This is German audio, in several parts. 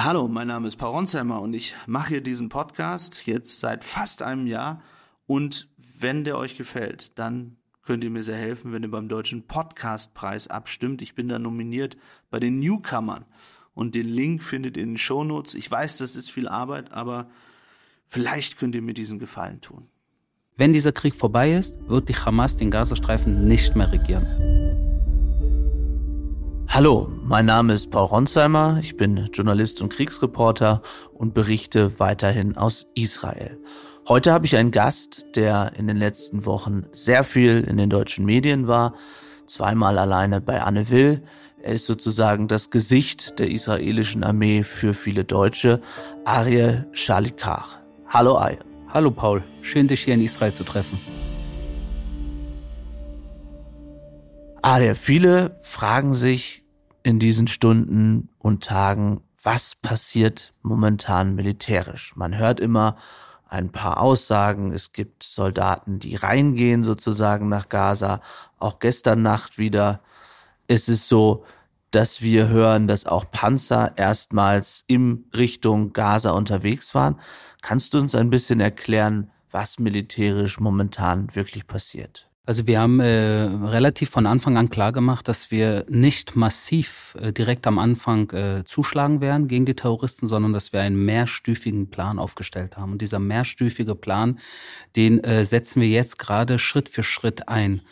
Hallo, mein Name ist Paul Ronsheimer und ich mache hier diesen Podcast jetzt seit fast einem Jahr. Und wenn der euch gefällt, dann könnt ihr mir sehr helfen, wenn ihr beim Deutschen Podcastpreis abstimmt. Ich bin da nominiert bei den Newcomern. Und den Link findet ihr in den Shownotes. Ich weiß, das ist viel Arbeit, aber vielleicht könnt ihr mir diesen Gefallen tun. Wenn dieser Krieg vorbei ist, wird die Hamas den Gazastreifen nicht mehr regieren. Hallo, mein Name ist Paul Ronsheimer, ich bin Journalist und Kriegsreporter und berichte weiterhin aus Israel. Heute habe ich einen Gast, der in den letzten Wochen sehr viel in den deutschen Medien war, zweimal alleine bei Anne Will. Er ist sozusagen das Gesicht der israelischen Armee für viele Deutsche, Ariel Shalikar. Hallo Ariel. Hallo Paul, schön dich hier in Israel zu treffen. Ariel, viele fragen sich in diesen Stunden und Tagen, was passiert momentan militärisch? Man hört immer ein paar Aussagen. Es gibt Soldaten, die reingehen sozusagen nach Gaza. Auch gestern Nacht wieder ist es so, dass wir hören, dass auch Panzer erstmals in Richtung Gaza unterwegs waren. Kannst du uns ein bisschen erklären, was militärisch momentan wirklich passiert? Also wir haben äh, relativ von Anfang an klar gemacht, dass wir nicht massiv äh, direkt am Anfang äh, zuschlagen werden gegen die Terroristen, sondern dass wir einen mehrstufigen Plan aufgestellt haben. Und dieser mehrstufige Plan, den äh, setzen wir jetzt gerade Schritt für Schritt ein.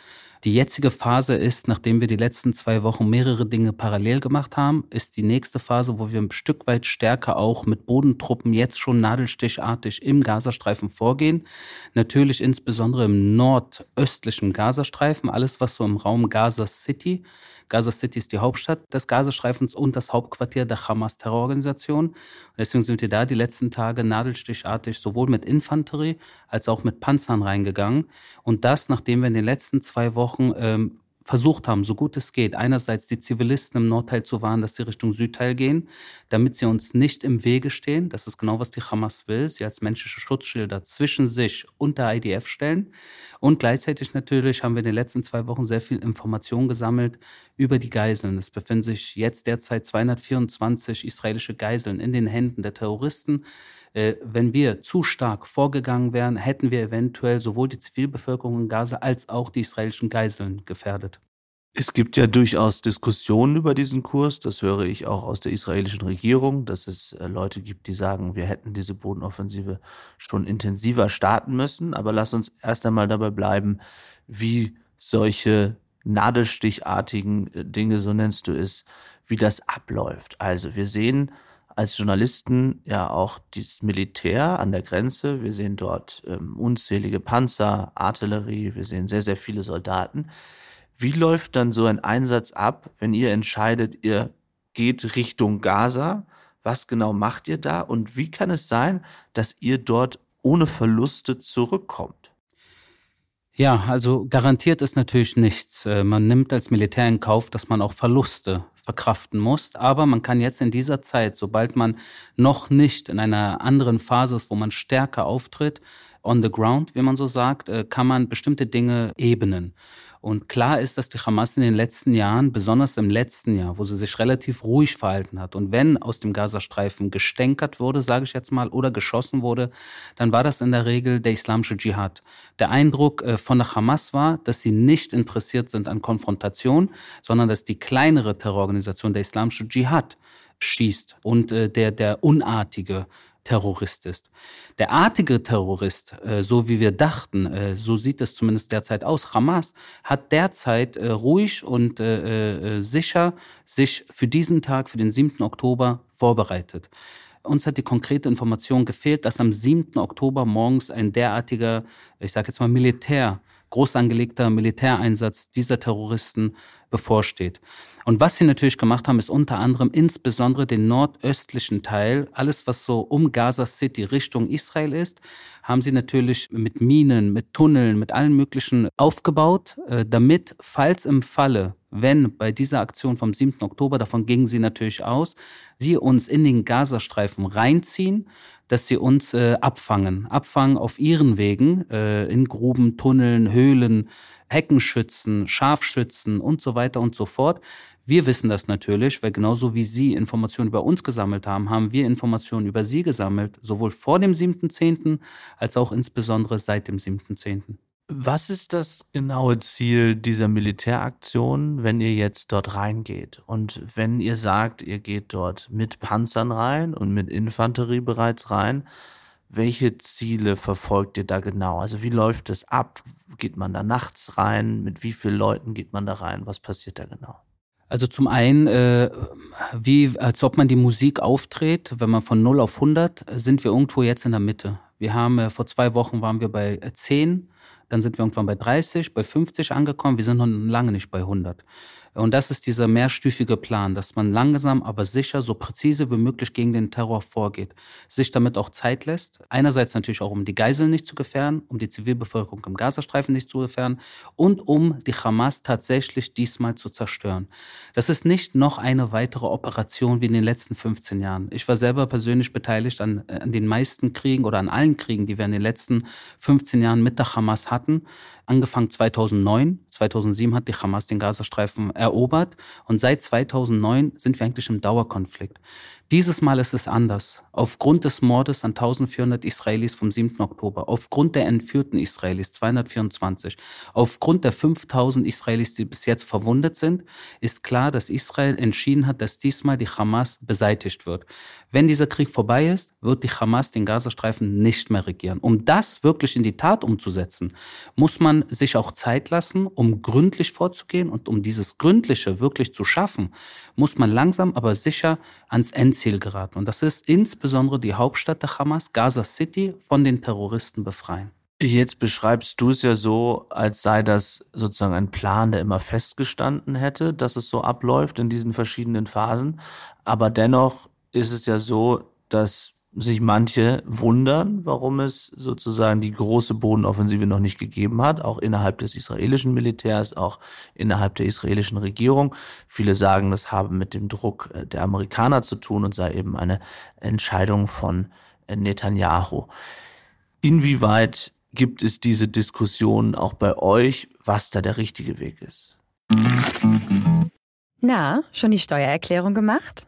Die jetzige Phase ist, nachdem wir die letzten zwei Wochen mehrere Dinge parallel gemacht haben, ist die nächste Phase, wo wir ein Stück weit stärker auch mit Bodentruppen jetzt schon nadelstichartig im Gazastreifen vorgehen. Natürlich insbesondere im nordöstlichen Gazastreifen, alles was so im Raum Gaza City Gaza City ist die Hauptstadt des Gazastreifens und das Hauptquartier der Hamas-Terrororganisation. Deswegen sind wir da die letzten Tage nadelstichartig sowohl mit Infanterie als auch mit Panzern reingegangen. Und das, nachdem wir in den letzten zwei Wochen ähm, versucht haben, so gut es geht, einerseits die Zivilisten im Nordteil zu warnen, dass sie Richtung Südteil gehen, damit sie uns nicht im Wege stehen. Das ist genau, was die Hamas will. Sie als menschliche Schutzschilder zwischen sich und der IDF stellen. Und gleichzeitig natürlich haben wir in den letzten zwei Wochen sehr viel Information gesammelt über die Geiseln. Es befinden sich jetzt derzeit 224 israelische Geiseln in den Händen der Terroristen. Äh, wenn wir zu stark vorgegangen wären, hätten wir eventuell sowohl die Zivilbevölkerung in Gaza als auch die israelischen Geiseln gefährdet. Es gibt ja durchaus Diskussionen über diesen Kurs. Das höre ich auch aus der israelischen Regierung, dass es äh, Leute gibt, die sagen, wir hätten diese Bodenoffensive schon intensiver starten müssen. Aber lass uns erst einmal dabei bleiben, wie solche nadelstichartigen äh, Dinge, so nennst du es, wie das abläuft. Also wir sehen als Journalisten ja auch das Militär an der Grenze. Wir sehen dort ähm, unzählige Panzer, Artillerie, wir sehen sehr, sehr viele Soldaten. Wie läuft dann so ein Einsatz ab, wenn ihr entscheidet, ihr geht Richtung Gaza? Was genau macht ihr da? Und wie kann es sein, dass ihr dort ohne Verluste zurückkommt? Ja, also garantiert ist natürlich nichts. Äh, man nimmt als Militär in Kauf, dass man auch Verluste verkraften muss. Aber man kann jetzt in dieser Zeit, sobald man noch nicht in einer anderen Phase ist, wo man stärker auftritt, on the ground, wie man so sagt, äh, kann man bestimmte Dinge ebnen. Und klar ist, dass die Hamas in den letzten Jahren, besonders im letzten Jahr, wo sie sich relativ ruhig verhalten hat und wenn aus dem Gazastreifen gestänkert wurde, sage ich jetzt mal, oder geschossen wurde, dann war das in der Regel der islamische Dschihad. Der Eindruck äh, von der Hamas war, dass sie nicht interessiert sind an Konfrontation, sondern dass die kleinere Terrororganisation, der islamische Dschihad, schießt und äh, der, der unartige Terrorist ist. Der artige Terrorist, äh, so wie wir dachten, äh, so sieht es zumindest derzeit aus, Hamas hat derzeit äh, ruhig und äh, äh, sicher sich für diesen Tag, für den 7. Oktober vorbereitet. Uns hat die konkrete Information gefehlt, dass am 7. Oktober morgens ein derartiger, ich sage jetzt mal Militär, groß angelegter Militäreinsatz dieser Terroristen bevorsteht. Und was sie natürlich gemacht haben, ist unter anderem insbesondere den nordöstlichen Teil, alles was so um Gaza City Richtung Israel ist, haben sie natürlich mit Minen, mit Tunneln, mit allen möglichen aufgebaut, äh, damit, falls im Falle, wenn bei dieser Aktion vom 7. Oktober, davon gingen sie natürlich aus, sie uns in den Gazastreifen reinziehen, dass sie uns äh, abfangen, abfangen auf ihren Wegen, äh, in Gruben, Tunneln, Höhlen, Heckenschützen, Scharfschützen und so weiter und so fort, Wir wissen das natürlich, weil genauso wie Sie Informationen über uns gesammelt haben, haben wir Informationen über Sie gesammelt, sowohl vor dem 7.10. als auch insbesondere seit dem 7.10. Was ist das genaue Ziel dieser Militäraktion, wenn ihr jetzt dort reingeht? Und wenn ihr sagt, ihr geht dort mit Panzern rein und mit Infanterie bereits rein, welche Ziele verfolgt ihr da genau? Also wie läuft es ab? Geht man da nachts rein? Mit wie vielen Leuten geht man da rein? Was passiert da genau? Also zum einen, äh, wie als ob man die Musik auftritt, wenn man von 0 auf 100, sind wir irgendwo jetzt in der Mitte. Wir haben, äh, vor zwei Wochen waren wir bei 10, dann sind wir irgendwann bei 30, bei 50 angekommen, wir sind noch lange nicht bei 100. Und das ist dieser mehrstufige Plan, dass man langsam, aber sicher, so präzise wie möglich gegen den Terror vorgeht, sich damit auch Zeit lässt. Einerseits natürlich auch, um die Geiseln nicht zu gefährden, um die Zivilbevölkerung im Gazastreifen nicht zu gefährden und um die Hamas tatsächlich diesmal zu zerstören. Das ist nicht noch eine weitere Operation wie in den letzten 15 Jahren. Ich war selber persönlich beteiligt an, an den meisten Kriegen oder an allen Kriegen, die wir in den letzten 15 Jahren mit der Hamas hatten angefangen 2009. 2007 hat die Hamas den Gazastreifen erobert und seit 2009 sind wir eigentlich im Dauerkonflikt. Dieses Mal ist es anders. Aufgrund des Mordes an 1400 Israelis vom 7. Oktober, aufgrund der entführten Israelis 224, aufgrund der 5000 Israelis, die bis jetzt verwundet sind, ist klar, dass Israel entschieden hat, dass diesmal die Hamas beseitigt wird. Wenn dieser Krieg vorbei ist, wird die Hamas den Gazastreifen nicht mehr regieren. Um das wirklich in die Tat umzusetzen, muss man sich auch Zeit lassen, um gründlich vorzugehen und um dieses Gründliche wirklich zu schaffen, muss man langsam aber sicher ans Endziel geraten. Und das ist insbesondere die Hauptstadt der Hamas, Gaza City, von den Terroristen befreien. Jetzt beschreibst du es ja so, als sei das sozusagen ein Plan, der immer festgestanden hätte, dass es so abläuft in diesen verschiedenen Phasen. Aber dennoch ist es ja so, dass sich manche wundern, warum es sozusagen die große Bodenoffensive noch nicht gegeben hat, auch innerhalb des israelischen Militärs, auch innerhalb der israelischen Regierung. Viele sagen, das habe mit dem Druck äh, der Amerikaner zu tun und sei eben eine Entscheidung von äh, Netanyahu. Inwieweit gibt es diese Diskussion auch bei euch, was da der richtige Weg ist? Na, schon die Steuererklärung gemacht?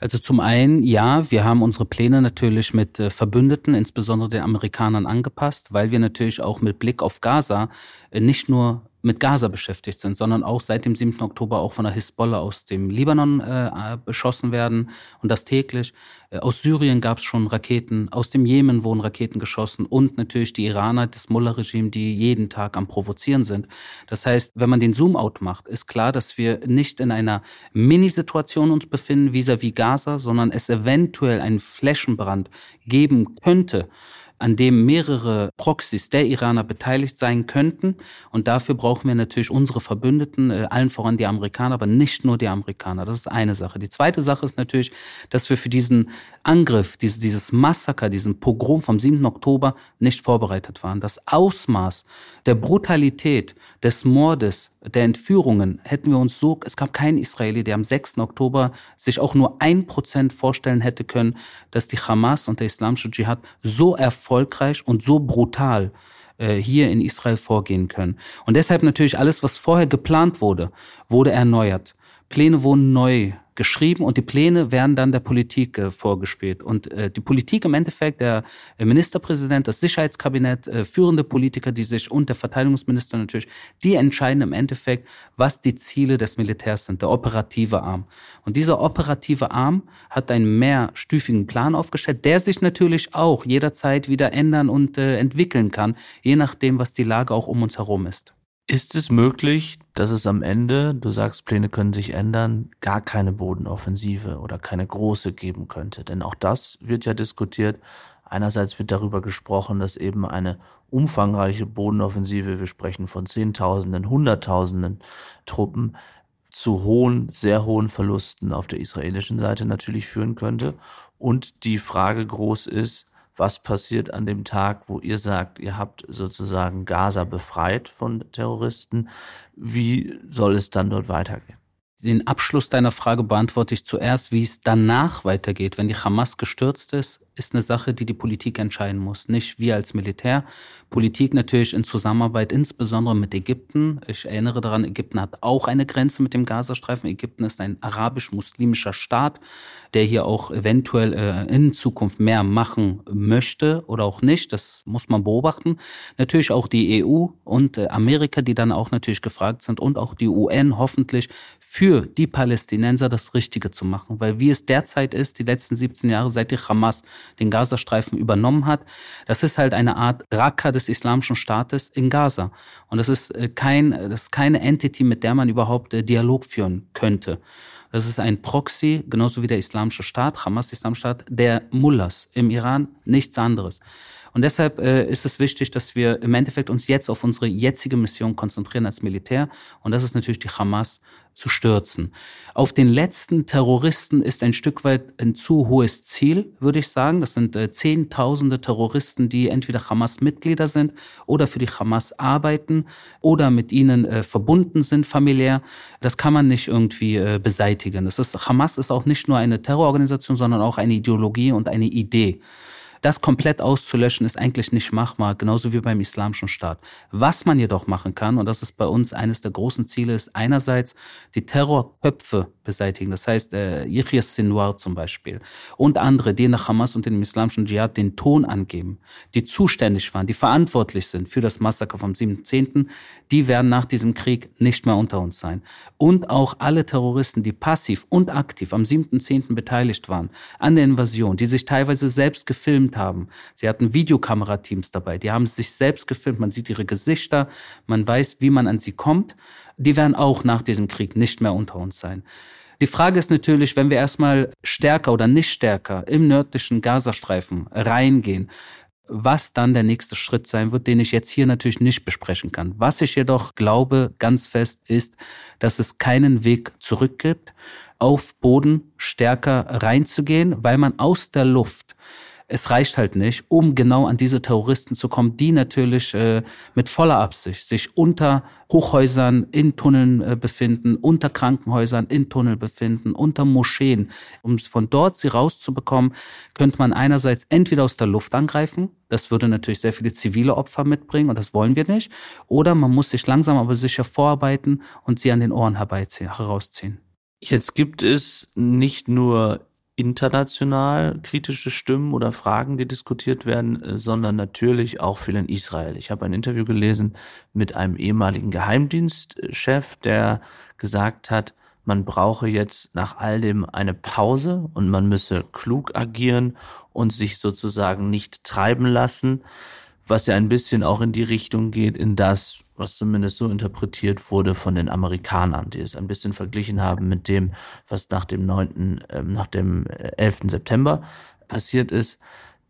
Also zum einen, ja, wir haben unsere Pläne natürlich mit äh, Verbündeten, insbesondere den Amerikanern, angepasst, weil wir natürlich auch mit Blick auf Gaza äh, nicht nur mit Gaza beschäftigt sind, sondern auch seit dem 7. Oktober auch von der Hisbollah aus dem Libanon äh, beschossen werden und das täglich. Äh, aus Syrien gab es schon Raketen, aus dem Jemen wurden Raketen geschossen und natürlich die Iraner, das Mullah-Regime, die jeden Tag am Provozieren sind. Das heißt, wenn man den Zoom-out macht, ist klar, dass wir nicht in einer Minisituation uns befinden vis-à-vis -vis Gaza, sondern es eventuell einen Flächenbrand geben könnte an dem mehrere Proxys der Iraner beteiligt sein könnten. Und dafür brauchen wir natürlich unsere Verbündeten, äh, allen voran die Amerikaner, aber nicht nur die Amerikaner. Das ist eine Sache. Die zweite Sache ist natürlich, dass wir für diesen Angriff, dieses, dieses Massaker, diesen Pogrom vom 7. Oktober nicht vorbereitet waren. Das Ausmaß der Brutalität, des Mordes, der Entführungen hätten wir uns so, es gab keinen Israeli, der am 6. Oktober sich auch nur ein Prozent vorstellen hätte können, dass die Hamas und der islamische Dschihad so erfolgreich und so brutal äh, hier in Israel vorgehen können. Und deshalb natürlich alles, was vorher geplant wurde, wurde erneuert. Pläne wurden neu geschrieben und die Pläne werden dann der Politik äh, vorgespielt. Und äh, die Politik im Endeffekt, der äh, Ministerpräsident, das Sicherheitskabinett, äh, führende Politiker, die sich und der Verteidigungsminister natürlich, die entscheiden im Endeffekt, was die Ziele des Militärs sind, der operative Arm. Und dieser operative Arm hat einen mehrstufigen Plan aufgestellt, der sich natürlich auch jederzeit wieder ändern und äh, entwickeln kann, je nachdem, was die Lage auch um uns herum ist. Ist es möglich, dass es am Ende, du sagst, Pläne können sich ändern, gar keine Bodenoffensive oder keine große geben könnte? Denn auch das wird ja diskutiert. Einerseits wird darüber gesprochen, dass eben eine umfangreiche Bodenoffensive, wir sprechen von Zehntausenden, Hunderttausenden Truppen, zu hohen, sehr hohen Verlusten auf der israelischen Seite natürlich führen könnte. Und die Frage groß ist, was passiert an dem Tag, wo ihr sagt, ihr habt sozusagen Gaza befreit von Terroristen? Wie soll es dann dort weitergehen? Den Abschluss deiner Frage beantworte ich zuerst, wie es danach weitergeht, wenn die Hamas gestürzt ist ist eine Sache, die die Politik entscheiden muss, nicht wir als Militär. Politik natürlich in Zusammenarbeit insbesondere mit Ägypten. Ich erinnere daran, Ägypten hat auch eine Grenze mit dem Gazastreifen. Ägypten ist ein arabisch-muslimischer Staat, der hier auch eventuell äh, in Zukunft mehr machen möchte oder auch nicht. Das muss man beobachten. Natürlich auch die EU und äh, Amerika, die dann auch natürlich gefragt sind und auch die UN hoffentlich für die Palästinenser das Richtige zu machen. Weil wie es derzeit ist, die letzten 17 Jahre seit die Hamas den Gazastreifen übernommen hat. Das ist halt eine Art Raqqa des Islamischen Staates in Gaza. Und das ist äh, kein, das ist keine Entity, mit der man überhaupt äh, Dialog führen könnte. Das ist ein Proxy, genauso wie der Islamische Staat, Hamas Islamische Staat, der Mullahs im Iran, nichts anderes. Und deshalb äh, ist es wichtig, dass wir im Endeffekt uns jetzt auf unsere jetzige Mission konzentrieren als Militär. Und das ist natürlich die Hamas zu stürzen. Auf den letzten Terroristen ist ein Stück weit ein zu hohes Ziel, würde ich sagen. Das sind äh, Zehntausende Terroristen, die entweder Hamas-Mitglieder sind oder für die Hamas arbeiten oder mit ihnen äh, verbunden sind familiär. Das kann man nicht irgendwie äh, beseitigen. Das ist, Hamas ist auch nicht nur eine Terrororganisation, sondern auch eine Ideologie und eine Idee. Das komplett auszulöschen ist eigentlich nicht machbar, genauso wie beim Islamischen Staat. Was man jedoch machen kann, und das ist bei uns eines der großen Ziele, ist einerseits die Terrorköpfe beseitigen. Das heißt, äh, Yahya Sinwar zum Beispiel und andere, die nach Hamas und dem islamischen Dschihad den Ton angeben, die zuständig waren, die verantwortlich sind für das Massaker vom 7.10., die werden nach diesem Krieg nicht mehr unter uns sein. Und auch alle Terroristen, die passiv und aktiv am 7.10. beteiligt waren an der Invasion, die sich teilweise selbst gefilmt haben. Sie hatten Videokamerateams dabei, die haben sich selbst gefilmt, man sieht ihre Gesichter, man weiß, wie man an sie kommt. Die werden auch nach diesem Krieg nicht mehr unter uns sein. Die Frage ist natürlich, wenn wir erstmal stärker oder nicht stärker im nördlichen Gazastreifen reingehen, was dann der nächste Schritt sein wird, den ich jetzt hier natürlich nicht besprechen kann. Was ich jedoch glaube ganz fest ist, dass es keinen Weg zurück gibt, auf Boden stärker reinzugehen, weil man aus der Luft es reicht halt nicht, um genau an diese Terroristen zu kommen, die natürlich äh, mit voller Absicht sich unter Hochhäusern in Tunneln äh, befinden, unter Krankenhäusern in Tunnel befinden, unter Moscheen. Um von dort sie rauszubekommen, könnte man einerseits entweder aus der Luft angreifen, das würde natürlich sehr viele zivile Opfer mitbringen und das wollen wir nicht, oder man muss sich langsam aber sicher vorarbeiten und sie an den Ohren herbeiziehen, herausziehen. Jetzt gibt es nicht nur international kritische Stimmen oder Fragen, die diskutiert werden, äh, sondern natürlich auch viel in Israel. Ich habe ein Interview gelesen mit einem ehemaligen Geheimdienstchef, der gesagt hat, man brauche jetzt nach all dem eine Pause und man müsse klug agieren und sich sozusagen nicht treiben lassen, was ja ein bisschen auch in die Richtung geht, in das was zumindest so interpretiert wurde von den Amerikanern, die es ein bisschen verglichen haben mit dem, was nach dem 9., äh, nach dem 11. Äh, September passiert ist,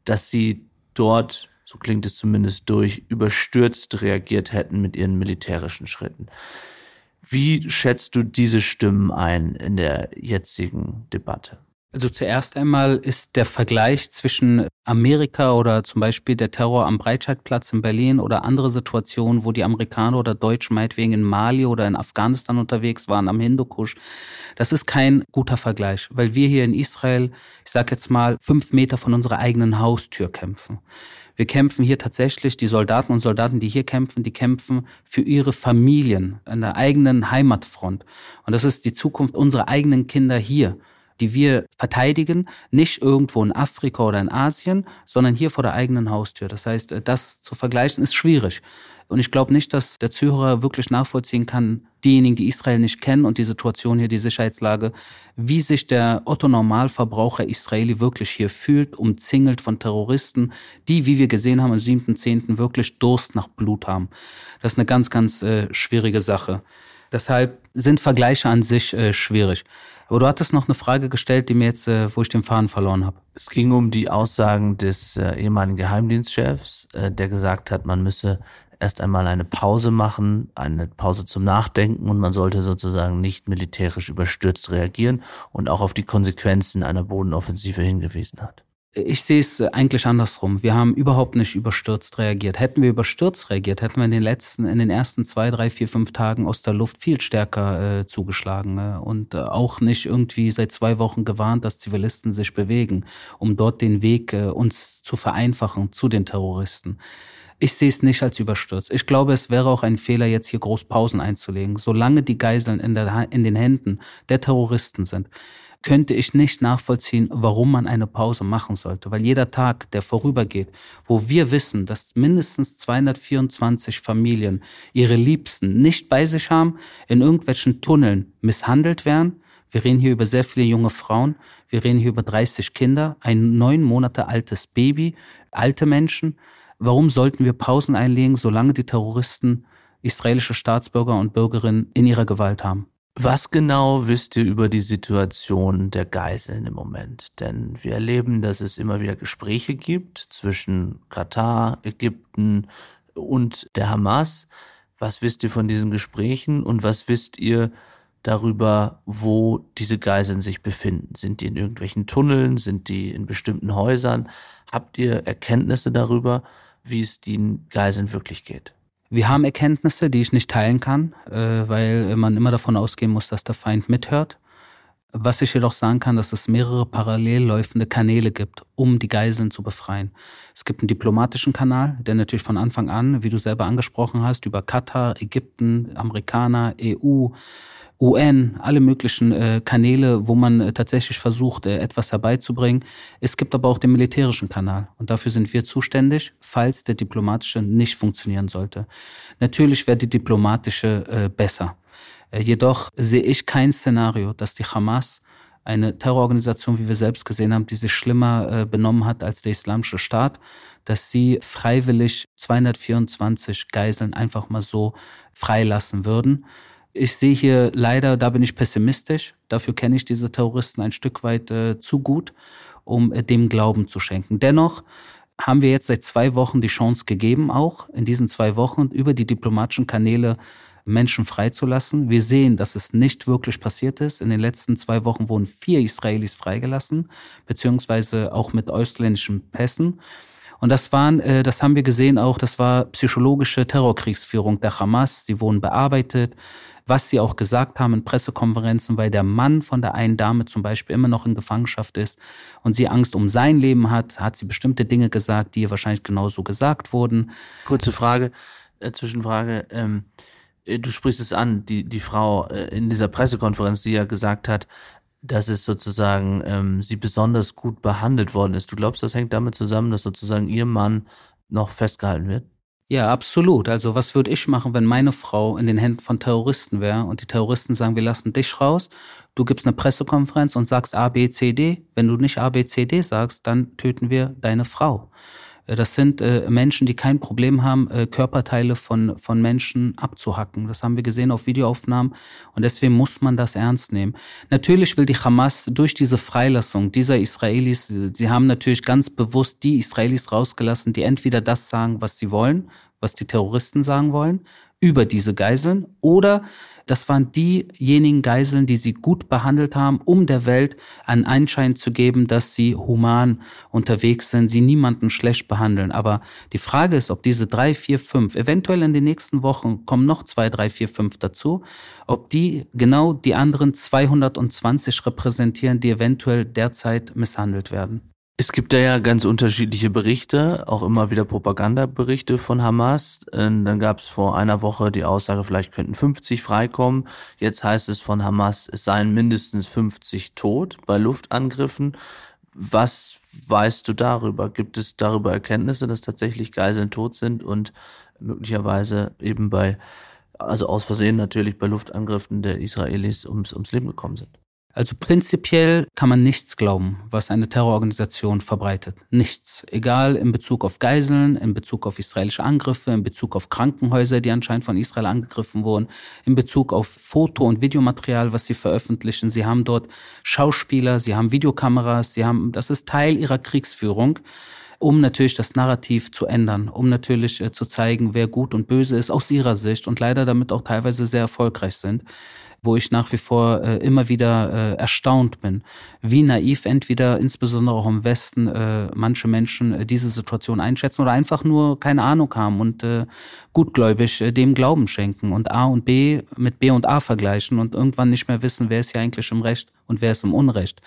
dass sie dort, so klingt es zumindest durch, überstürzt reagiert hätten mit ihren militärischen Schritten. Wie schätzt du diese Stimmen ein in der jetzigen Debatte? Also zuerst einmal ist der Vergleich zwischen Amerika oder zum Beispiel der Terror am Breitscheidplatz in Berlin oder andere Situationen, wo die Amerikaner oder Deutschen meinetwegen in Mali oder in Afghanistan unterwegs waren, am Hindukusch, das ist kein guter Vergleich, weil wir hier in Israel, ich sage jetzt mal, fünf Meter von unserer eigenen Haustür kämpfen. Wir kämpfen hier tatsächlich, die Soldaten und Soldaten, die hier kämpfen, die kämpfen für ihre Familien an der eigenen Heimatfront. Und das ist die Zukunft unserer eigenen Kinder hier die wir verteidigen, nicht irgendwo in Afrika oder in Asien, sondern hier vor der eigenen Haustür. Das heißt, äh, das zu vergleichen ist schwierig. Und ich glaube nicht, dass der Zuhörer wirklich nachvollziehen kann, diejenigen, die Israel nicht kennen und die Situation hier, die Sicherheitslage, wie sich der Otto-Normalverbraucher Israeli wirklich hier fühlt, umzingelt von Terroristen, die, wie wir gesehen haben, am 7.10. wirklich Durst nach Blut haben. Das ist eine ganz, ganz äh, schwierige Sache. Deshalb sind Vergleiche an sich äh, schwierig. Aber du hattest noch eine Frage gestellt, die mir jetzt, äh, wo ich den Faden verloren habe. Es ging um die Aussagen des äh, ehemaligen Geheimdienstchefs, äh, der gesagt hat, man müsse erst einmal eine Pause machen, eine Pause zum Nachdenken und man sollte sozusagen nicht militärisch überstürzt reagieren und auch auf die Konsequenzen einer Bodenoffensive hingewiesen hat. Ich sehe es eigentlich andersrum. Wir haben überhaupt nicht überstürzt reagiert. Hätten wir überstürzt reagiert, hätten wir in den letzten, in den ersten zwei, drei, vier, fünf Tagen aus der Luft viel stärker äh, zugeschlagen ne? und äh, auch nicht irgendwie seit zwei Wochen gewarnt, dass Zivilisten sich bewegen, um dort den Weg äh, uns zu vereinfachen zu den Terroristen. Ich sehe es nicht als überstürzt. Ich glaube, es wäre auch ein Fehler, jetzt hier groß Pausen einzulegen. Solange die Geiseln in, der, in den Händen der Terroristen sind, könnte ich nicht nachvollziehen, warum man eine Pause machen sollte. Weil jeder Tag, der vorübergeht, wo wir wissen, dass mindestens 224 Familien ihre Liebsten nicht bei sich haben, in irgendwelchen Tunneln misshandelt werden, wir reden hier über sehr viele junge Frauen. Wir reden hier über 30 Kinder, ein neun Monate altes Baby, alte Menschen. Warum sollten wir Pausen einlegen, solange die Terroristen israelische Staatsbürger und Bürgerinnen in ihrer Gewalt haben? Was genau wisst ihr über die Situation der Geiseln im Moment? Denn wir erleben, dass es immer wieder Gespräche gibt zwischen Katar, Ägypten und der Hamas. Was wisst ihr von diesen Gesprächen und was wisst ihr darüber, wo diese Geiseln sich befinden? Sind die in irgendwelchen Tunneln? Sind die in bestimmten Häusern? Habt ihr Erkenntnisse darüber, wie es den Geiseln wirklich geht? Wir haben Erkenntnisse, die ich nicht teilen kann, äh, weil man immer davon ausgehen muss, dass der Feind mithört. Was ich jedoch sagen kann, dass es mehrere parallel laufende Kanäle gibt, um die Geiseln zu befreien. Es gibt einen diplomatischen Kanal, der natürlich von Anfang an, wie du selber angesprochen hast, über Katar, Ägypten, Amerikaner, EU, UN, alle möglichen äh, Kanäle, wo man äh, tatsächlich versucht, äh, etwas herbeizubringen. Es gibt aber auch den militärischen Kanal und dafür sind wir zuständig, falls der diplomatische nicht funktionieren sollte. Natürlich wäre die diplomatische äh, besser. Äh, jedoch sehe ich kein Szenario, dass die Hamas eine Terrororganisation, wie wir selbst gesehen haben, die sich schlimmer äh, benommen hat als der Islamische Staat, dass sie freiwillig 224 Geiseln einfach mal so freilassen würden. Ich sehe hier leider, da bin ich pessimistisch. Dafür kenne ich diese Terroristen ein Stück weit äh, zu gut, um äh, dem Glauben zu schenken. Dennoch haben wir jetzt seit zwei Wochen die Chance gegeben, auch in diesen zwei Wochen über die diplomatischen Kanäle Menschen freizulassen. Wir sehen, dass es nicht wirklich passiert ist. In den letzten zwei Wochen wurden vier Israelis freigelassen, beziehungsweise auch mit ausländischen Pässen. Und das waren, äh, das haben wir gesehen auch, das war psychologische Terrorkriegsführung der Hamas. Sie wurden bearbeitet was sie auch gesagt haben in Pressekonferenzen, weil der Mann von der einen Dame zum Beispiel immer noch in Gefangenschaft ist und sie Angst um sein Leben hat, hat sie bestimmte Dinge gesagt, die ihr wahrscheinlich genauso gesagt wurden. Kurze Frage, äh, Zwischenfrage. Ähm, äh, du sprichst es an, die, die Frau äh, in dieser Pressekonferenz, die ja gesagt hat, dass es sozusagen ähm, sie besonders gut behandelt worden ist. Du glaubst, das hängt damit zusammen, dass sozusagen ihr Mann noch festgehalten wird? Ja, absolut. Also was würde ich machen, wenn meine Frau in den Händen von Terroristen wäre und die Terroristen sagen, wir lassen dich raus, du gibst eine Pressekonferenz und sagst A, B, C, D. Wenn du nicht A, B, C, D sagst, dann töten wir deine Frau. Das sind äh, Menschen, die kein Problem haben, äh, Körperteile von, von Menschen abzuhacken. Das haben wir gesehen auf Videoaufnahmen und deswegen muss man das ernst nehmen. Natürlich will die Hamas durch diese Freilassung dieser Israelis, sie haben natürlich ganz bewusst die Israelis rausgelassen, die entweder das sagen, was sie wollen, was die Terroristen sagen wollen, über diese Geiseln oder das waren diejenigen Geiseln, die sie gut behandelt haben, um der Welt einen Einschein zu geben, dass sie human unterwegs sind, sie niemanden schlecht behandeln. Aber die Frage ist, ob diese drei, vier, fünf, eventuell in den nächsten Wochen kommen noch zwei, drei, vier, fünf dazu, ob die genau die anderen 220 repräsentieren, die eventuell derzeit misshandelt werden. Es gibt da ja ganz unterschiedliche Berichte, auch immer wieder Propagandaberichte von Hamas. Ähm, dann gab es vor einer Woche die Aussage, vielleicht könnten 50 freikommen. Jetzt heißt es von Hamas, es seien mindestens 50 tot bei Luftangriffen. Was weißt du darüber? Gibt es darüber Erkenntnisse, dass tatsächlich Geiseln tot sind und möglicherweise eben bei, also aus Versehen natürlich bei Luftangriffen der Israelis ums, ums Leben gekommen sind? Also prinzipiell kann man nichts glauben, was eine Terrororganisation verbreitet. Nichts. Egal in Bezug auf Geiseln, in Bezug auf israelische Angriffe, in Bezug auf Krankenhäuser, die anscheinend von Israel angegriffen wurden, in Bezug auf Foto- und Videomaterial, was sie veröffentlichen. Sie haben dort Schauspieler, sie haben Videokameras, sie haben, das ist Teil ihrer Kriegsführung. um natürlich das Narrativ zu ändern, um natürlich äh, zu zeigen, wer gut und böse ist aus ihrer Sicht und leider damit auch teilweise sehr erfolgreich sind wo ich nach wie vor äh, immer wieder äh, erstaunt bin, wie naiv entweder insbesondere auch im Westen äh, manche Menschen äh, diese Situation einschätzen oder einfach nur keine Ahnung haben und äh, gutgläubig äh, dem Glauben schenken und A und B mit B und A vergleichen und irgendwann nicht mehr wissen, wer ist hier eigentlich im Recht und wer ist im Unrecht.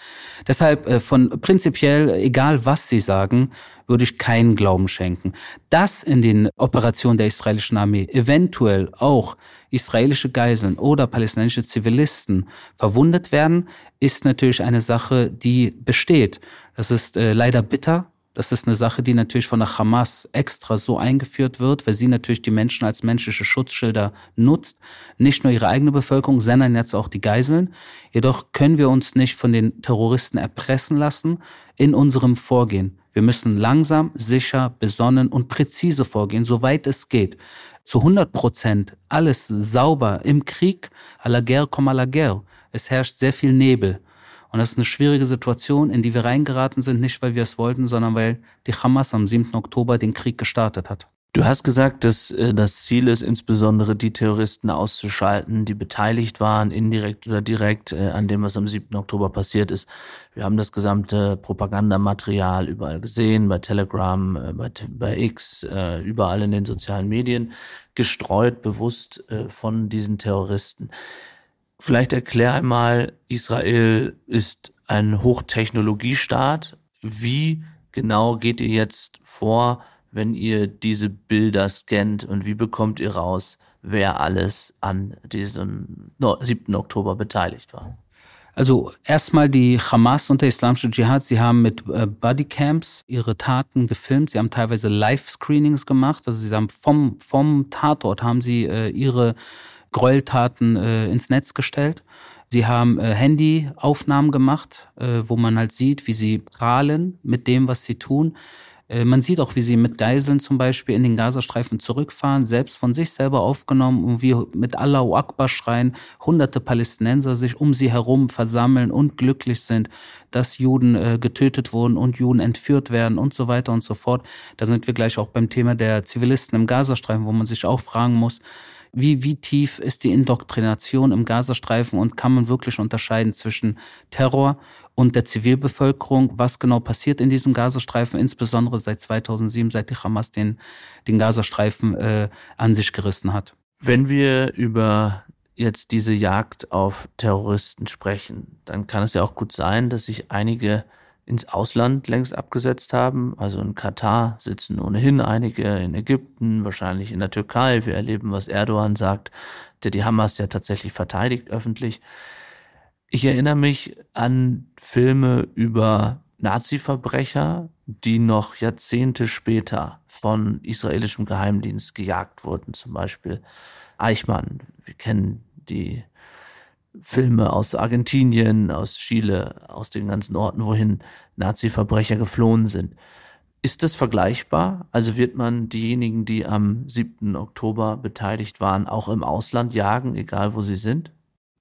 Deshalb äh, von prinzipiell, egal was Sie sagen, würde ich keinen Glauben schenken. Dass in den Operationen der israelischen Armee eventuell auch israelische Geiseln oder palästinensische Zivilisten verwundet werden, ist natürlich eine Sache, die besteht. Das ist äh, leider bitter. Das ist eine Sache, die natürlich von der Hamas extra so eingeführt wird, weil sie natürlich die Menschen als menschliche Schutzschilder nutzt. Nicht nur ihre eigene Bevölkerung, sondern jetzt auch die Geiseln. Jedoch können wir uns nicht von den Terroristen erpressen lassen in unserem Vorgehen. Wir müssen langsam, sicher, besonnen und präzise vorgehen, soweit es geht zu 100 Prozent alles sauber im Krieg, à la guerre comme à la guerre. Es herrscht sehr viel Nebel. Und das ist eine schwierige Situation, in die wir reingeraten sind, nicht weil wir es wollten, sondern weil die Hamas am 7. Oktober den Krieg gestartet hat. Du hast gesagt, dass äh, das Ziel ist, insbesondere die Terroristen auszuschalten, die beteiligt waren, indirekt oder direkt äh, an dem, was am 7. Oktober passiert ist. Wir haben das gesamte Propagandamaterial überall gesehen, bei Telegram, äh, bei, bei X, überall in den sozialen Medien, gestreut bewusst von diesen Terroristen. Vielleicht erklär einmal, Israel ist ein Hochtechnologiestaat. Wie genau geht ihr jetzt vor, wenn ihr diese Bilder scannt und wie bekommt ihr raus, wer alles an diesem 7. Oktober beteiligt war? Also erstmal die Hamas und der Islamische Dschihad, sie haben mit äh, Bodycams ihre Taten gefilmt, sie haben teilweise Live-Screenings gemacht, also sie haben vom, vom Tatort haben sie äh, ihre Gräueltaten äh, ins Netz gestellt. Sie haben äh, Handyaufnahmen gemacht, äh, wo man halt sieht, wie sie prahlen mit dem, was sie tun. Äh, man sieht auch, wie sie mit Geiseln zum Beispiel in den Gazastreifen zurückfahren, selbst von sich selber aufgenommen und wie mit Allahu Akbar schreien, hunderte Palästinenser sich um sie herum versammeln und glücklich sind, dass Juden äh, getötet wurden und Juden entführt werden und so weiter und so fort. Da sind wir gleich auch beim Thema der Zivilisten im Gazastreifen, wo man sich auch fragen muss, wie, wie tief ist die Indoktrination im Gazastreifen und kann man wirklich unterscheiden zwischen Terror und der Zivilbevölkerung, was genau passiert in diesem Gazastreifen, insbesondere seit 2007, seit die Hamas den, den Gazastreifen äh, an sich gerissen hat. Wenn wir über jetzt diese Jagd auf Terroristen sprechen, dann kann es ja auch gut sein, dass sich einige ins Ausland längst abgesetzt haben. Also in Katar sitzen ohnehin einige, in Ägypten, wahrscheinlich in der Türkei. Wir erleben, was Erdogan sagt, der die Hamas ja tatsächlich verteidigt öffentlich. Ich erinnere mich an Filme über Nazi-Verbrecher, die noch Jahrzehnte später von israelischem Geheimdienst gejagt wurden. Zum Beispiel Eichmann. Wir kennen die Filme aus Argentinien, aus Chile, aus den ganzen Orten, wohin Nazi-Verbrecher geflohen sind. Ist das vergleichbar? Also wird man diejenigen, die am 7. Oktober beteiligt waren, auch im Ausland jagen, egal wo sie sind?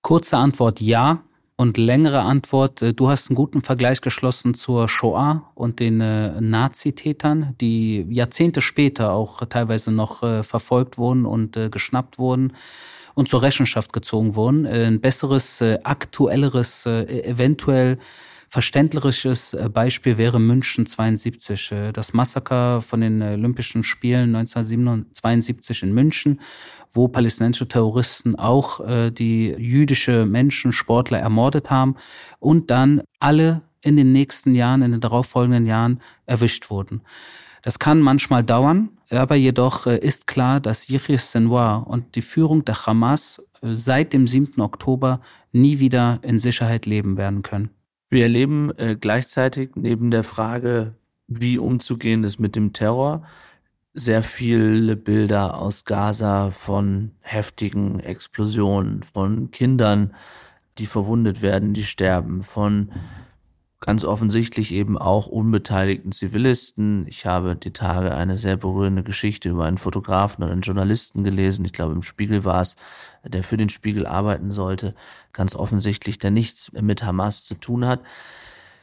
Kurze Antwort ja und längere Antwort, äh, du hast einen guten Vergleich geschlossen zur Shoah und den äh, Nazitätern, die Jahrzehnte später auch teilweise noch äh, verfolgt wurden und äh, geschnappt wurden und zur Rechenschaft gezogen wurden. Äh, ein besseres, äh, aktuelleres, äh, eventuell verständliches Beispiel wäre München 72, das Massaker von den Olympischen Spielen 1972 in München, wo palästinensische Terroristen auch die jüdische Menschen, Sportler ermordet haben und dann alle in den nächsten Jahren, in den darauffolgenden Jahren erwischt wurden. Das kann manchmal dauern, aber jedoch äh, ist klar, dass Yahya Sinwar und die Führung der Hamas äh, seit dem 7. Oktober nie wieder in Sicherheit leben werden können. Wir erleben äh, gleichzeitig neben der Frage, wie umzugehen ist mit dem Terror, sehr viele Bilder aus Gaza von heftigen Explosionen, von Kindern, die verwundet werden, die sterben, von ganz offensichtlich eben auch unbeteiligten Zivilisten. Ich habe die Tage eine sehr berührende Geschichte über einen Fotografen oder einen Journalisten gelesen, ich glaube im Spiegel war es, der für den Spiegel arbeiten sollte, ganz offensichtlich, der nichts mit Hamas zu tun hat.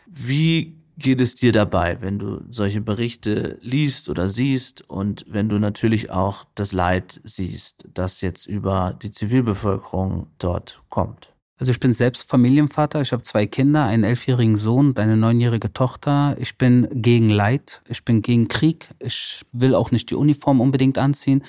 Wie geht es dir dabei, wenn du solche Berichte liest oder siehst und wenn du natürlich auch das Leid siehst, das jetzt über die Zivilbevölkerung dort kommt? Also ich bin selbst Familienvater, ich habe zwei Kinder, einen elfjährigen Sohn und eine neunjährige Tochter. Ich bin gegen Leid, ich bin gegen Krieg, ich will auch nicht die Uniform unbedingt anziehen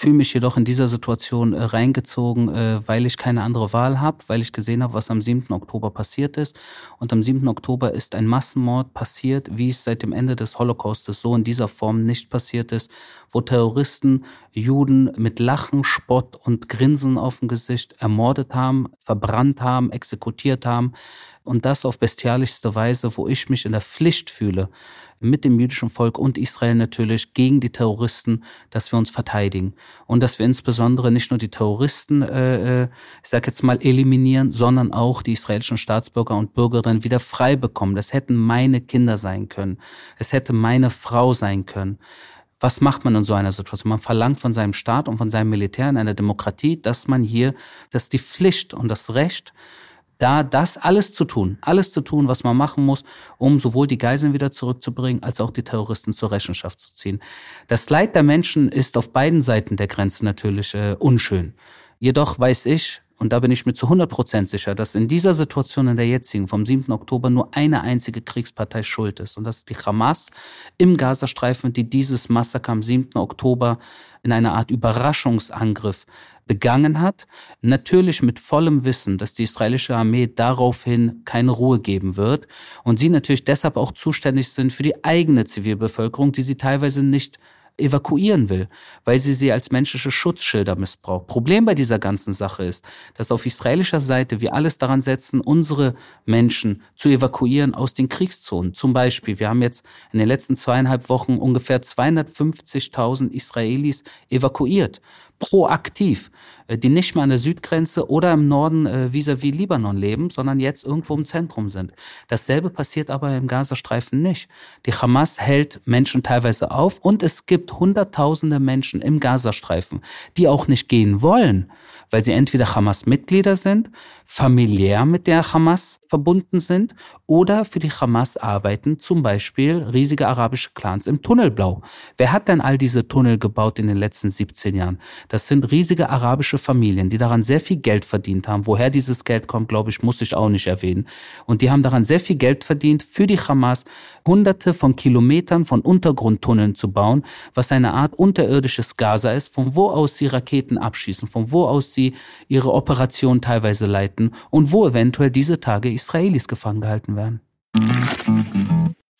fühle mich jedoch in dieser Situation äh, reingezogen, äh, weil ich keine andere Wahl habe, weil ich gesehen habe, was am 7. Oktober passiert ist. Und am 7. Oktober ist ein Massenmord passiert, wie es seit dem Ende des Holocaustes so in dieser Form nicht passiert ist, wo Terroristen Juden mit Lachen, Spott und Grinsen auf dem Gesicht ermordet haben, verbrannt haben, exekutiert haben. Und das auf bestialischste Weise, wo ich mich in der Pflicht fühle, mit dem jüdischen Volk und Israel natürlich gegen die Terroristen, dass wir uns verteidigen und dass wir insbesondere nicht nur die Terroristen, äh, äh ich sage jetzt mal, eliminieren, sondern auch die israelischen Staatsbürger und Bürgerinnen wieder frei bekommen. Das hätten meine Kinder sein können. Es hätte meine Frau sein können. Was macht man in so einer Situation? Man verlangt von seinem Staat und von seinem Militär in einer Demokratie, dass man hier, dass die Pflicht und das Recht da das alles zu tun, alles zu tun, was man machen muss, um sowohl die Geiseln wieder zurückzubringen, als auch die Terroristen zur Rechenschaft zu ziehen. Das Leid der Menschen ist auf beiden Seiten der Grenze natürlich äh, unschön. Jedoch weiß ich, und da bin ich mir zu 100 Prozent sicher, dass in dieser Situation, in der jetzigen, vom 7. Oktober, nur eine einzige Kriegspartei schuld ist. Und das ist die Hamas im Gazastreifen, die dieses Massaker am 7. Oktober in einer Art Überraschungsangriff begangen hat. Natürlich mit vollem Wissen, dass die israelische Armee daraufhin keine Ruhe geben wird. Und sie natürlich deshalb auch zuständig sind für die eigene Zivilbevölkerung, die sie teilweise nicht evakuieren will, weil sie sie als menschliche Schutzschilder missbraucht. Problem bei dieser ganzen Sache ist, dass auf israelischer Seite wir alles daran setzen, unsere Menschen zu evakuieren aus den Kriegszonen. Zum Beispiel, wir haben jetzt in den letzten zweieinhalb Wochen ungefähr 250.000 Israelis evakuiert proaktiv, äh, die nicht mehr an der Südgrenze oder im Norden äh, vis-à-vis -vis Libanon leben, sondern jetzt irgendwo im Zentrum sind. Dasselbe passiert aber im Gazastreifen nicht. Die Hamas hält Menschen teilweise auf und es gibt Hunderttausende Menschen im Gazastreifen, die auch nicht gehen wollen, weil sie entweder Hamas-Mitglieder sind, familiär mit der Hamas verbunden sind oder für die Hamas arbeiten, zum Beispiel riesige arabische Clans im Tunnelblau. Wer hat denn all diese Tunnel gebaut in den letzten 17 Jahren? Das sind riesige arabische Familien, die daran sehr viel Geld verdient haben. Woher dieses Geld kommt, glaube ich, muss ich auch nicht erwähnen. Und die haben daran sehr viel Geld verdient, für die Hamas hunderte von Kilometern von Untergrundtunneln zu bauen, was eine Art unterirdisches Gaza ist, von wo aus sie Raketen abschießen, von wo aus sie ihre Operation teilweise leiten und wo eventuell diese Tage Israelis gefangen gehalten werden.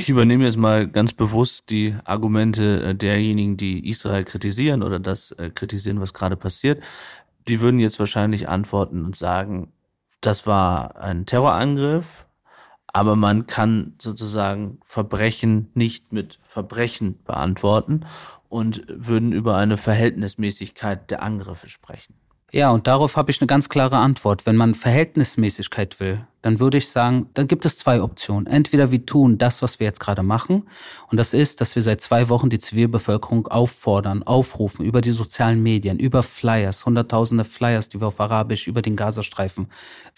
Ich übernehme jetzt mal ganz bewusst die Argumente äh, derjenigen, die Israel kritisieren oder das äh, kritisieren, was gerade passiert. Die würden jetzt wahrscheinlich antworten und sagen, das war ein Terrorangriff, aber man kann sozusagen Verbrechen nicht mit Verbrechen beantworten und würden über eine Verhältnismäßigkeit der Angriffe sprechen. Ja, und darauf habe ich eine ganz klare Antwort. Wenn man Verhältnismäßigkeit will, dann würde ich sagen, dann gibt es zwei Optionen. Entweder wir tun das, was wir jetzt gerade machen, und das ist, dass wir seit zwei Wochen die Zivilbevölkerung auffordern, aufrufen über die sozialen Medien, über Flyers, hunderttausende Flyers, die wir auf Arabisch über den Gazastreifen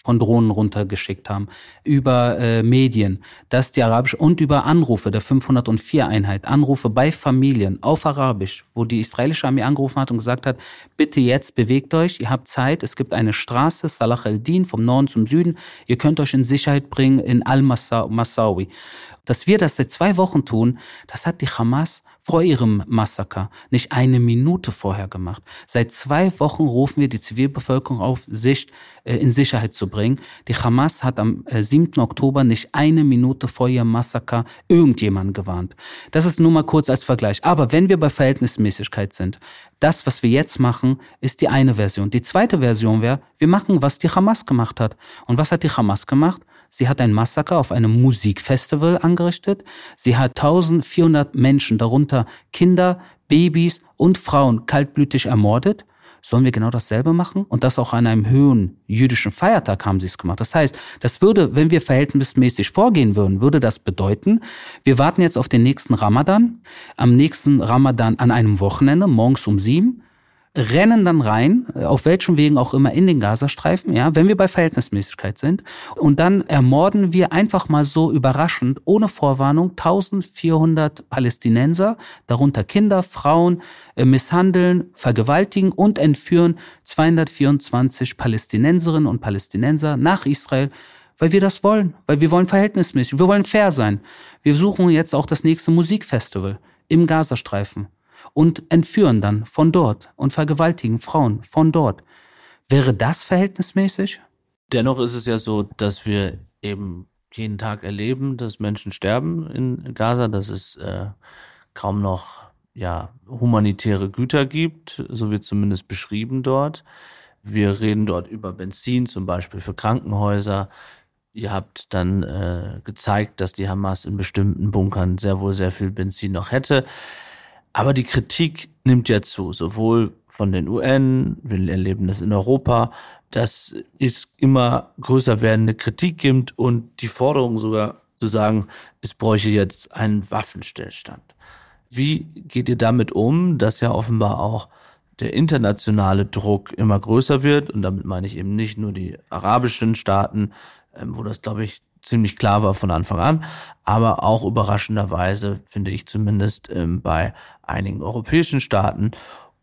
von Drohnen runtergeschickt haben, über äh, Medien, dass die Arabisch und über Anrufe der 504 Einheit, Anrufe bei Familien auf Arabisch, wo die israelische Armee angerufen hat und gesagt hat, bitte jetzt bewegt euch, ihr habt Zeit, es gibt eine Straße, Salah el-Din, vom Norden zum Süden, ihr könnt euch in Sicherheit bringen in Al-Massawi. Dass wir das seit zwei Wochen tun, das hat die Hamas vor ihrem Massaker nicht eine Minute vorher gemacht. Seit zwei Wochen rufen wir die Zivilbevölkerung auf, sich äh, in Sicherheit zu bringen. Die Hamas hat am äh, 7. Oktober nicht eine Minute vor ihrem Massaker irgendjemanden gewarnt. Das ist nur mal kurz als Vergleich. Aber wenn wir bei Verhältnismäßigkeit sind, das, was wir jetzt machen, ist die eine Version. Die zweite Version wäre, wir machen, was die Hamas gemacht hat. Und was hat die Hamas gemacht? Sie hat ein Massaker auf einem Musikfestival angerichtet. Sie hat 1400 Menschen, darunter Kinder, Babys und Frauen, kaltblütig ermordet. Sollen wir genau dasselbe machen? Und das auch an einem höheren jüdischen Feiertag haben sie es gemacht. Das heißt, das würde, wenn wir verhältnismäßig vorgehen würden, würde das bedeuten, wir warten jetzt auf den nächsten Ramadan. Am nächsten Ramadan an einem Wochenende, morgens um sieben rennen dann rein, äh, auf welchen Wegen auch immer, in den Gazastreifen, ja, wenn wir bei Verhältnismäßigkeit sind. Und dann ermorden wir einfach mal so überraschend, ohne Vorwarnung, 1400 Palästinenser, darunter Kinder, Frauen, äh, misshandeln, vergewaltigen und entführen 224 Palästinenserinnen und Palästinenser nach Israel, weil wir das wollen, weil wir wollen verhältnismäßig, wir wollen fair sein. Wir suchen jetzt auch das nächste Musikfestival im Gazastreifen und entführen dann von dort und vergewaltigen Frauen von dort. Wäre das verhältnismäßig? Dennoch ist es ja so, dass wir eben jeden Tag erleben, dass Menschen sterben in Gaza, dass es äh, kaum noch ja, humanitäre Güter gibt, so wird zumindest beschrieben dort. Wir reden dort über Benzin, zum Beispiel für Krankenhäuser. Ihr habt dann äh, gezeigt, dass die Hamas in bestimmten Bunkern sehr wohl sehr viel Benzin noch hätte. Aber die Kritik nimmt ja zu, sowohl von den UN, wir erleben das in Europa, dass es immer größer werdende Kritik gibt und die Forderung sogar zu sagen, es bräuchte jetzt einen Waffenstillstand. Wie geht ihr damit um, dass ja offenbar auch der internationale Druck immer größer wird? Und damit meine ich eben nicht nur die arabischen Staaten, ähm, wo das, glaube ich, ziemlich klar war von Anfang an, aber auch überraschenderweise, finde ich zumindest, ähm, bei einigen europäischen Staaten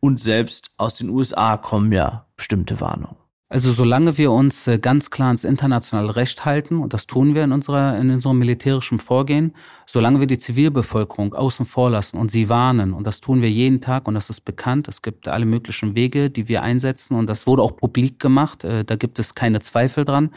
und selbst aus den USA kommen ja bestimmte Warnungen. Also solange wir uns äh, ganz klar ans internationale Recht halten, und das tun wir in, unserer, in unserem militärischen Vorgehen, solange wir die Zivilbevölkerung außen vor lassen und sie warnen, und das tun wir jeden Tag, und das ist bekannt, es gibt alle möglichen Wege, die wir einsetzen, und das wurde auch publik gemacht, äh, da gibt es keine Zweifel dran,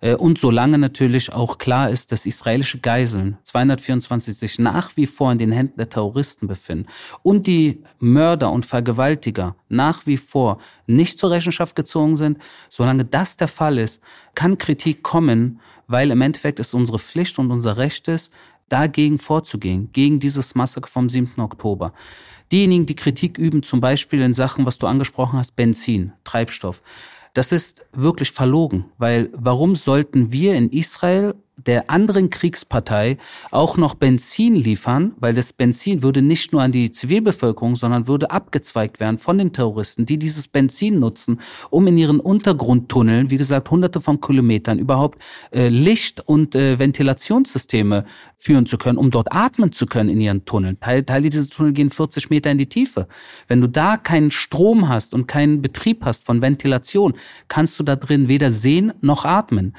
äh, und solange natürlich auch klar ist, dass israelische Geiseln 224 sich nach wie vor in den Händen der Terroristen befinden und die Mörder und Vergewaltiger nach wie vor nicht zur Rechenschaft gezogen sind, solange das der Fall ist, kann Kritik kommen, weil im Endeffekt es unsere Pflicht und unser Recht ist, dagegen vorzugehen, gegen dieses Massaker vom 7. Oktober. Diejenigen, die Kritik üben, zum Beispiel in Sachen, was du angesprochen hast, Benzin, Treibstoff, das ist wirklich verlogen, weil warum sollten wir in Israel der anderen Kriegspartei auch noch Benzin liefern, weil das Benzin würde nicht nur an die Zivilbevölkerung, sondern würde abgezweigt werden von den Terroristen, die dieses Benzin nutzen, um in ihren Untergrundtunneln, wie gesagt, hunderte von Kilometern überhaupt äh, Licht- und äh, Ventilationssysteme führen zu können, um dort atmen zu können in ihren Tunneln. Teil, Teile dieser Tunnel gehen 40 Meter in die Tiefe. Wenn du da keinen Strom hast und keinen Betrieb hast von Ventilation, kannst du da drin weder sehen noch atmen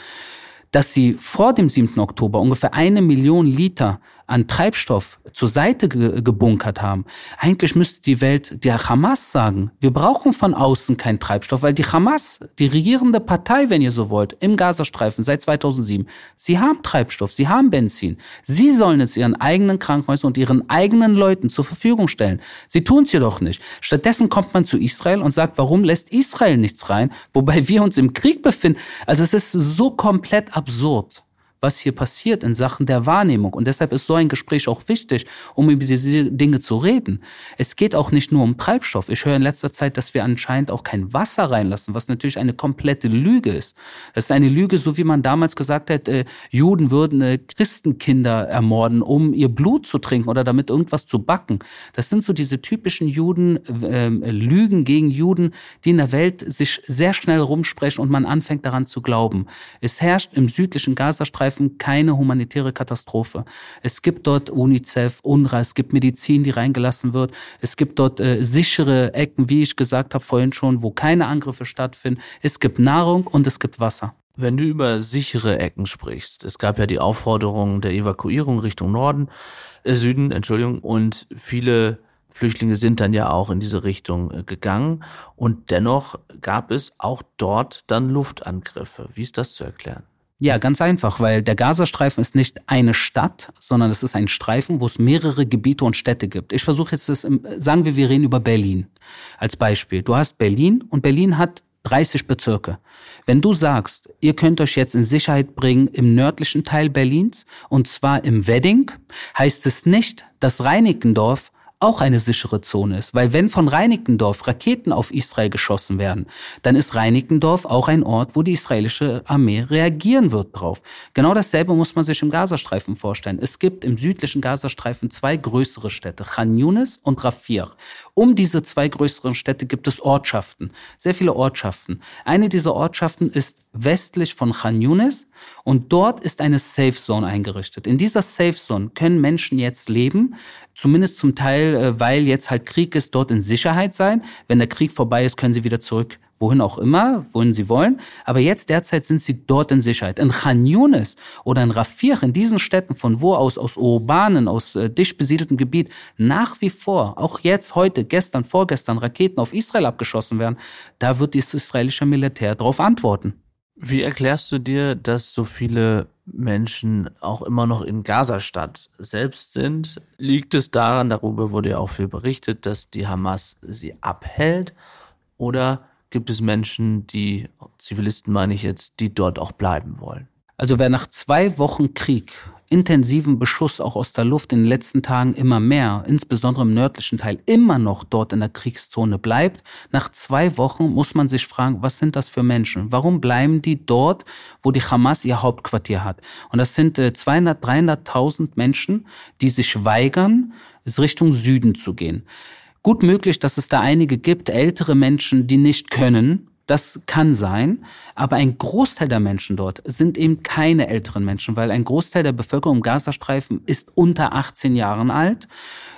dass sie vor dem 7. Oktober ungefähr eine Million Liter an Treibstoff zur Seite ge gebunkert haben. Eigentlich müsste die Welt der Hamas sagen, wir brauchen von außen keinen Treibstoff, weil die Hamas, die regierende Partei, wenn ihr so wollt, im Gazastreifen seit 2007, sie haben Treibstoff, sie haben Benzin. Sie sollen es ihren eigenen Krankenhäusern und ihren eigenen Leuten zur Verfügung stellen. Sie tun es jedoch nicht. Stattdessen kommt man zu Israel und sagt, warum lässt Israel nichts rein, wobei wir uns im Krieg befinden. Also es ist so komplett absurd was hier passiert in Sachen der Wahrnehmung. Und deshalb ist so ein Gespräch auch wichtig, um über diese Dinge zu reden. Es geht auch nicht nur um Treibstoff. Ich höre in letzter Zeit, dass wir anscheinend auch kein Wasser reinlassen, was natürlich eine komplette Lüge ist. Das ist eine Lüge, so wie man damals gesagt hat, äh, Juden würden äh, Christenkinder ermorden, um ihr Blut zu trinken oder damit irgendwas zu backen. Das sind so diese typischen Juden, äh, Lügen gegen Juden, die in der Welt sich sehr schnell rumsprechen und man anfängt daran zu glauben. Es herrscht im südlichen Gazastreifen Gazastreifen keine humanitäre Katastrophe. Es gibt dort UNICEF, UNRWA, es gibt Medizin, die reingelassen wird. Es gibt dort äh, sichere Ecken, wie ich gesagt habe vorhin schon, wo keine Angriffe stattfinden. Es gibt Nahrung und es gibt Wasser. Wenn du über sichere Ecken sprichst, es gab ja die Aufforderung der Evakuierung Richtung Norden, äh, Süden, Entschuldigung, und viele Flüchtlinge sind dann ja auch in diese Richtung äh, gegangen und dennoch gab es auch dort dann Luftangriffe. Wie ist das zu erklären? Ja, ganz einfach, weil der Gazastreifen ist nicht eine Stadt, sondern es ist ein Streifen, wo es mehrere Gebiete und Städte gibt. Ich versuche jetzt das, sagen wir, wir reden über Berlin als Beispiel. Du hast Berlin und Berlin hat 30 Bezirke. Wenn du sagst, ihr könnt euch jetzt in Sicherheit bringen im nördlichen Teil Berlins, und zwar im Wedding, heißt es nicht, dass Reinickendorf auch eine sichere Zone ist. Weil wenn von Reinickendorf Raketen auf Israel geschossen werden, dann ist Reinickendorf auch ein Ort, wo die israelische Armee reagieren wird drauf. Genau dasselbe muss man sich im Gazastreifen vorstellen. Es gibt im südlichen Gazastreifen zwei größere Städte, Khan Yunis und Rafir. Um diese zwei größeren Städte gibt es Ortschaften, sehr viele Ortschaften. Eine dieser Ortschaften ist westlich von Khan Yunis und dort ist eine Safe Zone eingerichtet. In dieser Safe Zone können Menschen jetzt leben, zumindest zum Teil, äh, weil jetzt halt Krieg ist, dort in Sicherheit sein. Wenn der Krieg vorbei ist, können sie wieder zurück wohin auch immer, wohin sie wollen. Aber jetzt derzeit sind sie dort in Sicherheit. In Khan Yunis oder in Rafir, in diesen Städten, von wo aus, aus urbanen, aus äh, dicht besiedeltem Gebiet, nach wie vor, auch jetzt, heute, gestern, vorgestern, Raketen auf Israel abgeschossen werden, da wird das israelische Militär darauf antworten. Wie erklärst du dir, dass so viele Menschen auch immer noch in Gazastadt selbst sind? Liegt es daran, darüber wurde ja auch viel berichtet, dass die Hamas sie abhält? Oder gibt es Menschen, die, Zivilisten meine ich jetzt, die dort auch bleiben wollen? Also wer nach zwei Wochen Krieg, intensiven Beschuss auch aus der Luft in den letzten Tagen immer mehr, insbesondere im nördlichen Teil, immer noch dort in der Kriegszone bleibt, nach zwei Wochen muss man sich fragen, was sind das für Menschen? Warum bleiben die dort, wo die Hamas ihr Hauptquartier hat? Und das sind 200, äh, 300.000 Menschen, die sich weigern, es Richtung Süden zu gehen. Gut möglich, dass es da einige gibt, ältere Menschen, die nicht können, das kann sein, aber ein Großteil der Menschen dort sind eben keine älteren Menschen, weil ein Großteil der Bevölkerung im Gazastreifen ist unter 18 Jahren alt,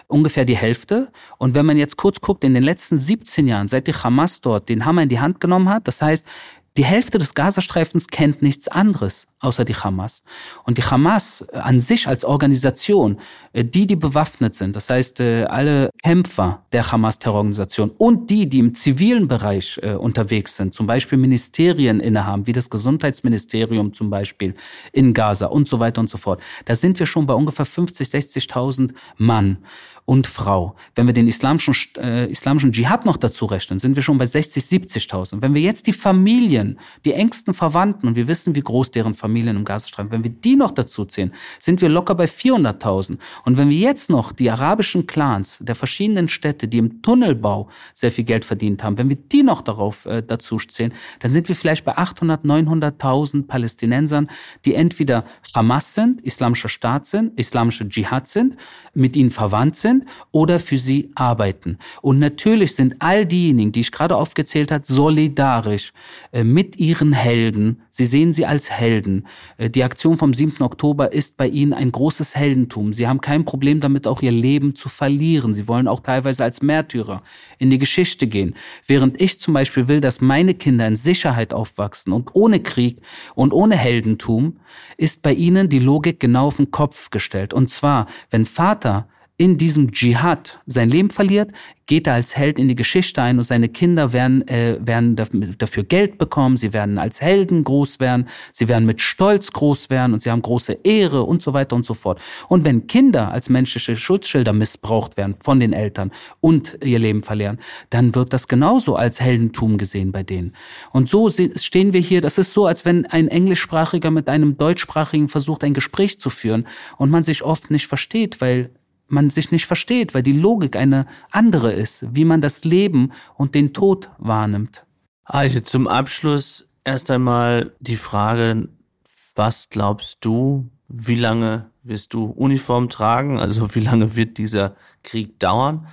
ungefähr die Hälfte. Und wenn man jetzt kurz guckt, in den letzten 17 Jahren, seit die Hamas dort den Hammer in die Hand genommen hat, das heißt, die Hälfte des Gazastreifens kennt nichts anderes außer die Hamas. Und die Hamas äh, an sich als Organisation, äh, die, die bewaffnet sind, das heißt äh, alle Kämpfer der Hamas-Terrororganisation und die, die im zivilen Bereich unterwegs sind, zum Beispiel Ministerien innehaben, wie das Gesundheitsministerium zum Beispiel in Gaza und so weiter und so fort, da sind wir schon bei ungefähr 50, 60.000 Mann und Frau. Wenn wir den islamischen, äh, islamischen Dschihad noch dazu rechnen, sind wir schon bei 60, 70.000. Wenn wir jetzt die Familien, die engsten Verwandten, und wir wissen, wie groß deren Familien Familien im Gazastreifen. Wenn wir die noch dazu zählen, sind wir locker bei 400.000. Und wenn wir jetzt noch die arabischen Clans der verschiedenen Städte, die im Tunnelbau sehr viel Geld verdient haben, wenn wir die noch darauf äh, dazu zählen, dann sind wir vielleicht bei 800, 900.000 Palästinensern, die entweder Hamas sind, islamischer Staat sind, islamische Dschihad sind, mit ihnen verwandt sind oder für sie arbeiten. Und natürlich sind all diejenigen, die ich gerade aufgezählt habe, solidarisch äh, mit ihren Helden. Sie sehen sie als Helden. Äh, die Aktion vom 7. Oktober ist bei ihnen ein großes Heldentum. Sie haben kein Problem damit, auch ihr Leben zu verlieren. Sie wollen auch teilweise als Märtyrer in die Geschichte gehen. Während ich zum Beispiel will, dass meine Kinder in Sicherheit aufwachsen und ohne Krieg und ohne Heldentum, ist bei ihnen die Logik genau auf den Kopf gestellt. Und zwar, wenn Vater in diesem Dschihad sein Leben verliert, geht er als Held in die Geschichte ein und seine Kinder werden, äh, werden dafür Geld bekommen, sie werden als Helden groß werden, sie werden mit Stolz groß werden und sie haben große Ehre und so weiter und so fort. Und wenn Kinder als menschliche Schutzschilder missbraucht werden von den Eltern und ihr Leben verlieren, dann wird das genauso als Heldentum gesehen bei denen. Und so stehen wir hier, das ist so, als wenn ein Englischsprachiger mit einem Deutschsprachigen versucht, ein Gespräch zu führen und man sich oft nicht versteht, weil man sich nicht versteht, weil die Logik eine andere ist, wie man das Leben und den Tod wahrnimmt. Also zum Abschluss erst einmal die Frage, was glaubst du, wie lange wirst du Uniform tragen? Also wie lange wird dieser Krieg dauern?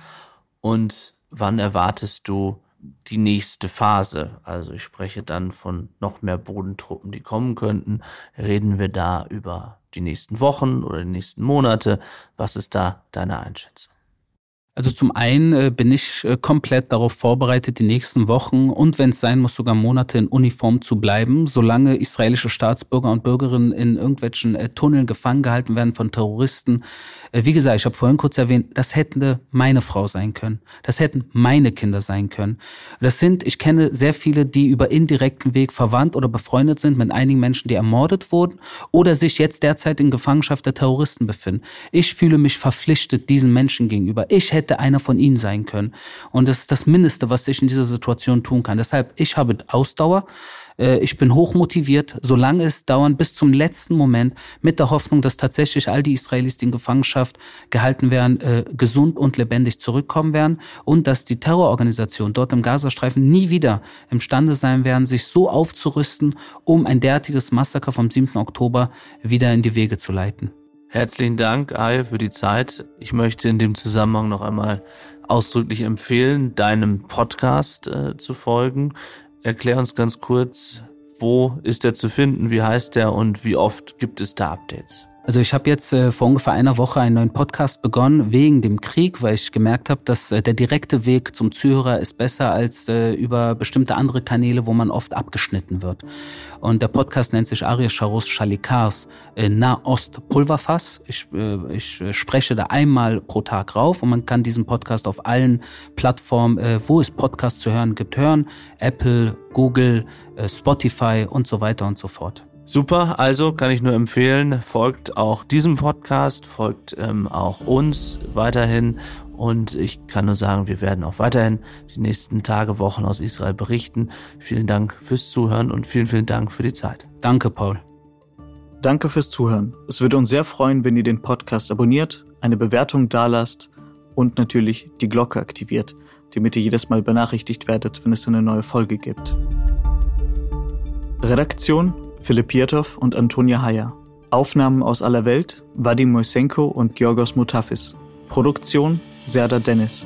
Und wann erwartest du die nächste Phase? Also ich spreche dann von noch mehr Bodentruppen, die kommen könnten. Reden wir da über die nächsten Wochen oder die nächsten Monate? Was ist da deine Einschätzung? Also zum einen äh, bin ich äh, komplett darauf vorbereitet, die nächsten Wochen und wenn es sein muss, sogar Monate in Uniform zu bleiben, solange israelische Staatsbürger und Bürgerinnen in irgendwelchen äh, Tunneln gefangen gehalten werden von Terroristen. Wie gesagt, ich habe vorhin kurz erwähnt, das hätte meine Frau sein können. Das hätten meine Kinder sein können. Das sind, ich kenne sehr viele, die über indirekten Weg verwandt oder befreundet sind mit einigen Menschen, die ermordet wurden oder sich jetzt derzeit in Gefangenschaft der Terroristen befinden. Ich fühle mich verpflichtet diesen Menschen gegenüber. Ich hätte hätte einer von ihnen sein können. Und das ist das Mindeste, was ich in dieser Situation tun kann. Deshalb, ich habe Ausdauer. Äh, ich bin hochmotiviert, solange es dauern, bis zum letzten Moment, mit der Hoffnung, dass tatsächlich all die Israelis, die in Gefangenschaft gehalten werden, äh, gesund und lebendig zurückkommen werden und dass die Terrororganisationen dort im Gazastreifen nie wieder imstande sein werden, sich so aufzurüsten, um ein derartiges Massaker vom 7. Oktober wieder in die Wege zu leiten. Herzlichen Dank, Aye, für die Zeit. Ich möchte in dem Zusammenhang noch einmal ausdrücklich empfehlen, deinem Podcast äh, zu folgen. Erklär uns ganz kurz, wo ist er zu finden, wie heißt er und wie oft gibt es da Updates? Also ich habe jetzt äh, vor ungefähr einer Woche einen neuen Podcast begonnen wegen dem Krieg, weil ich gemerkt habe, dass äh, der direkte Weg zum Zuhörer ist besser als äh, über bestimmte andere Kanäle, wo man oft abgeschnitten wird. Und der Podcast nennt sich Arias Sharos Shalikars äh, Nahost Pulverfass. Ich, äh, ich äh, spreche da einmal pro Tag rauf und man kann diesen Podcast auf allen Plattformen, wo es Podcasts zu hören gibt, hören. Apple, Google, Spotify und so weiter und so fort. Super, also kann ich nur empfehlen, folgt auch diesem Podcast, folgt ähm, auch uns weiterhin und ich kann nur sagen, wir werden auch weiterhin die nächsten Tage, Wochen aus Israel berichten. Vielen Dank fürs Zuhören und vielen, vielen Dank für die Zeit. Danke, Paul. Danke fürs Zuhören. Es würde uns sehr freuen, wenn ihr den Podcast abonniert, eine Bewertung dalasst und natürlich die Glocke aktiviert, damit ihr jedes Mal benachrichtigt werdet, wenn es eine neue Folge gibt. Redaktion Philipp Pietow und Antonia Heyer. Aufnahmen aus aller Welt Vadim Moisenko und Georgos Mutafis. Produktion Serda Dennis.